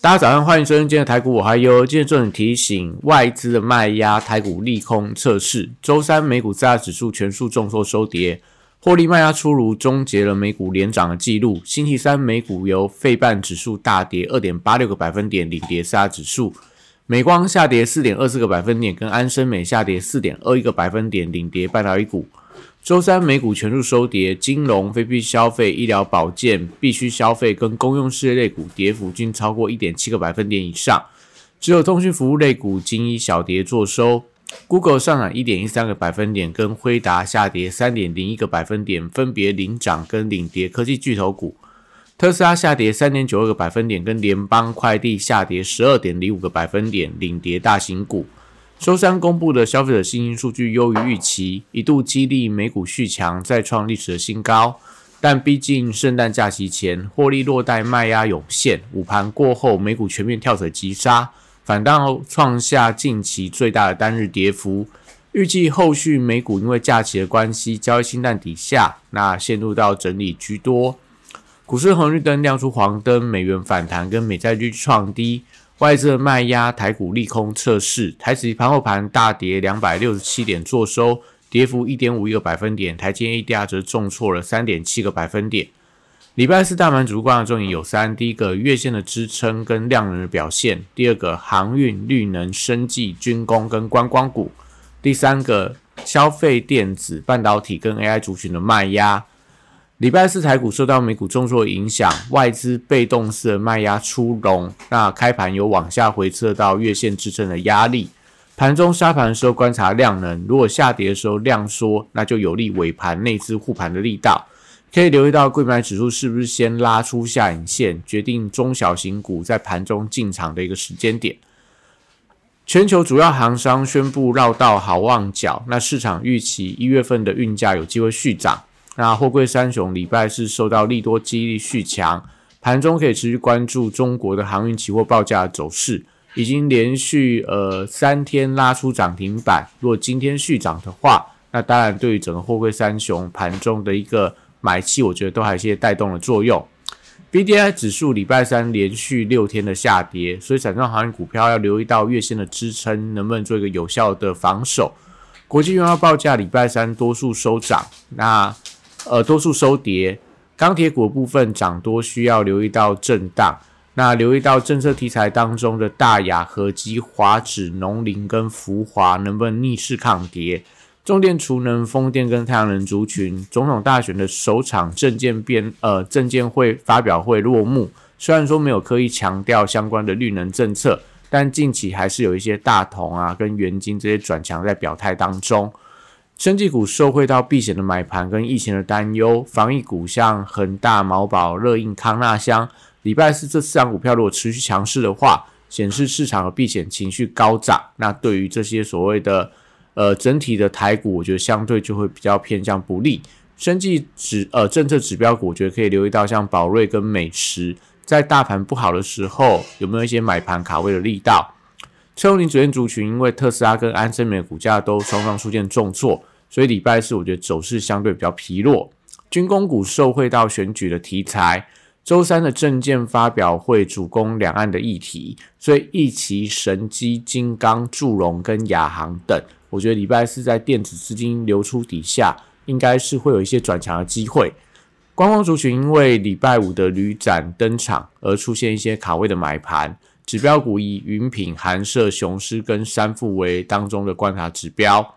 大家早上，欢迎收听今天的台股，我还有今天重点提醒：外资的卖压，台股利空测试。周三美股四大指数全数重挫收跌，获利卖压出炉，终结了美股连涨的记录。星期三美股由费半指数大跌二点八六个百分点领跌四大指数，美光下跌四点二四个百分点，跟安生美下跌四点二一个百分点领跌半导体股。周三美股全数收跌，金融、非必消费、医疗保健、必须消费跟公用事业类股跌幅均超过一点七个百分点以上，只有通讯服务类股仅以小跌作收。Google 上涨一点一三个百分点，跟辉达下跌三点零一个百分点，分别领涨跟领跌科技巨头股。特斯拉下跌三点九二个百分点，跟联邦快递下跌十二点零五个百分点，领跌大型股。周三公布的消费者信心数据优于预期，一度激励美股续强，再创历史的新高。但毕竟圣诞假期前获利落袋卖压涌现，午盘过后美股全面跳水急杀，反倒创下近期最大的单日跌幅。预计后续美股因为假期的关系，交易清淡底下，那陷入到整理居多。股市红绿灯亮出黄灯，美元反弹跟美债率创低。外资卖压，台股利空测试，台指盘后盘大跌两百六十七点，做收跌幅一点五一个百分点，台积 ADR 则重挫了三点七个百分点。礼拜四大盘主观的重点有三：第一个月线的支撑跟量能的表现；第二个航运、绿能、生技、军工跟观光股；第三个消费电子、半导体跟 AI 族群的卖压。礼拜四台股受到美股重挫影响，外资被动式的卖压出笼，那开盘有往下回撤到月线支撑的压力。盘中杀盘的时候观察量能，如果下跌的时候量缩，那就有利尾盘内资护盘的力道。可以留意到贵买指数是不是先拉出下影线，决定中小型股在盘中进场的一个时间点。全球主要航商宣布绕道好望角，那市场预期一月份的运价有机会续涨。那货柜三雄礼拜是受到利多激励续强，盘中可以持续关注中国的航运期货报价走势，已经连续呃三天拉出涨停板。如果今天续涨的话，那当然对于整个货柜三雄盘中的一个买气，我觉得都还有一些带动的作用。B D I 指数礼拜三连续六天的下跌，所以散装航运股票要留意到月线的支撑能不能做一个有效的防守。国际原油报价礼拜三多数收涨，那。呃，多数收跌，钢铁股部分涨多，需要留意到震荡。那留意到政策题材当中的大雅、合基、华指、农林跟福华能不能逆势抗跌？重电、储能、风电跟太阳能族群，总统大选的首场证件变呃证件会发表会落幕。虽然说没有刻意强调相关的绿能政策，但近期还是有一些大同啊跟元金这些转强在表态当中。生技股受惠到避险的买盘跟疫情的担忧，防疫股像恒大、毛宝、乐印、康纳香，礼拜四这四张股票如果持续强势的话，显示市场的避险情绪高涨。那对于这些所谓的呃整体的台股，我觉得相对就会比较偏向不利。生技指呃政策指标股，我觉得可以留意到像宝瑞跟美食，在大盘不好的时候，有没有一些买盘卡位的力道？车用零组件族群，因为特斯拉跟安森美的股价都双双出现重挫。所以礼拜四我觉得走势相对比较疲弱，军工股受惠到选举的题材，周三的证件发表会主攻两岸的议题，所以一旗神机、金刚、祝融跟亚航等，我觉得礼拜四在电子资金流出底下，应该是会有一些转强的机会。观光族群因为礼拜五的旅展登场而出现一些卡位的买盘，指标股以云品、韩舍、雄狮跟三富为当中的观察指标。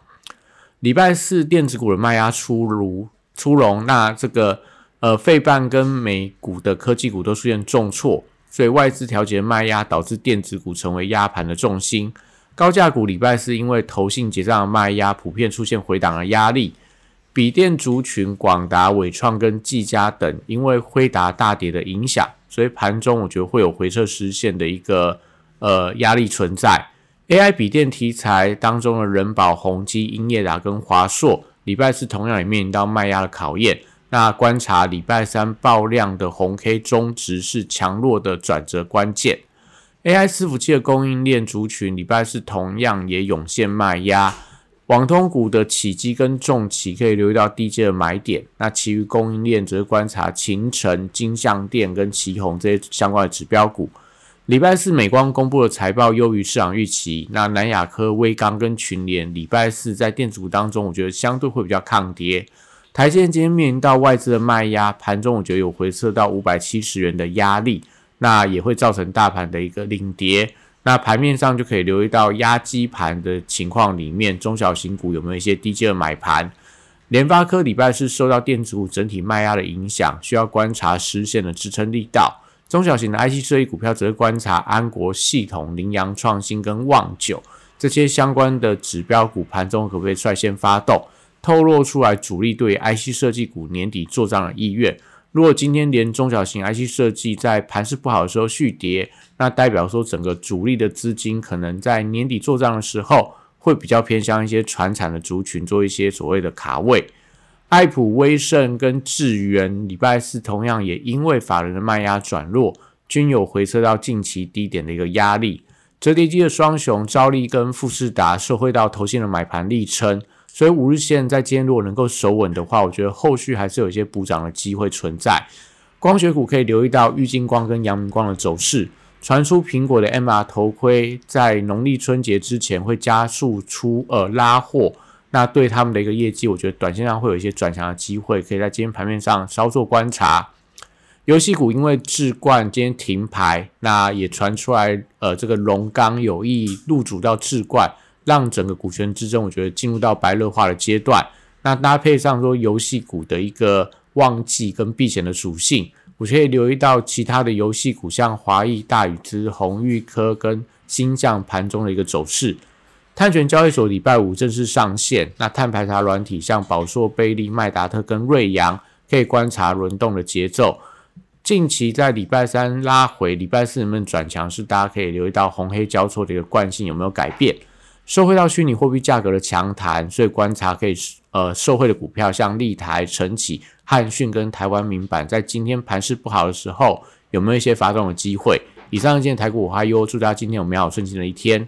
礼拜四电子股的卖压出炉出笼，那这个呃费半跟美股的科技股都出现重挫，所以外资调节卖压导致电子股成为压盘的重心。高价股礼拜四因为投信结账的卖压普遍出现回档的压力，笔电族群广达、伟创跟技嘉等因为辉达大跌的影响，所以盘中我觉得会有回撤实现的一个呃压力存在。AI 笔电题材当中的人保、宏基、英业达跟华硕礼拜四同样也面临到卖压的考验。那观察礼拜三爆量的红 K 中值是强弱的转折关键。AI 伺服器的供应链族群礼拜四同样也涌现卖压。网通股的起基跟重企可以留意到低阶的买点，那其余供应链则是观察秦城、金相电跟旗宏这些相关的指标股。礼拜四美光公布的财报优于市场预期，那南亚科、威刚跟群联礼拜四在电子股当中，我觉得相对会比较抗跌。台积电今天面临到外资的卖压，盘中我觉得有回撤到五百七十元的压力，那也会造成大盘的一个领跌。那盘面上就可以留意到压基盘的情况里面，中小型股有没有一些低阶的买盘？联发科礼拜是受到电子股整体卖压的影响，需要观察实现的支撑力道。中小型的 IC 设计股票则是观察安国系统、羚羊创新跟旺九这些相关的指标股盘中可不可以率先发动，透露出来主力对 IC 设计股年底做账的意愿。如果今天连中小型 IC 设计在盘势不好的时候续跌，那代表说整个主力的资金可能在年底做账的时候，会比较偏向一些传产的族群做一些所谓的卡位。爱普、威盛跟智源礼拜四同样也因为法人的卖压转弱，均有回撤到近期低点的一个压力。折叠机的双雄兆利跟富士达受惠到头线的买盘力撑。所以五日线在今天如果能够守稳的话，我觉得后续还是有一些补涨的机会存在。光学股可以留意到玉金光跟阳明光的走势。传出苹果的 MR 头盔在农历春节之前会加速出呃拉货，那对他们的一个业绩，我觉得短线上会有一些转强的机会，可以在今天盘面上稍作观察。游戏股因为智冠今天停牌，那也传出来呃这个龙刚有意入主到智冠。让整个股权之争，我觉得进入到白热化的阶段。那搭配上说游戏股的一个旺季跟避险的属性，我可以留意到其他的游戏股，像华谊、大宇之、宏裕科跟新将盘中的一个走势。碳权交易所礼拜五正式上线，那碳排查软体像宝硕、贝利、麦达特跟瑞阳，可以观察轮动的节奏。近期在礼拜三拉回，礼拜四能不能转强，是大家可以留意到红黑交错的一个惯性有没有改变。受惠到虚拟货币价格的强弹，所以观察可以呃受惠的股票，像立台、晨起、汉讯跟台湾民版，在今天盘势不好的时候，有没有一些发动的机会？以上一件台股五花优，祝大家今天有美好顺心的一天。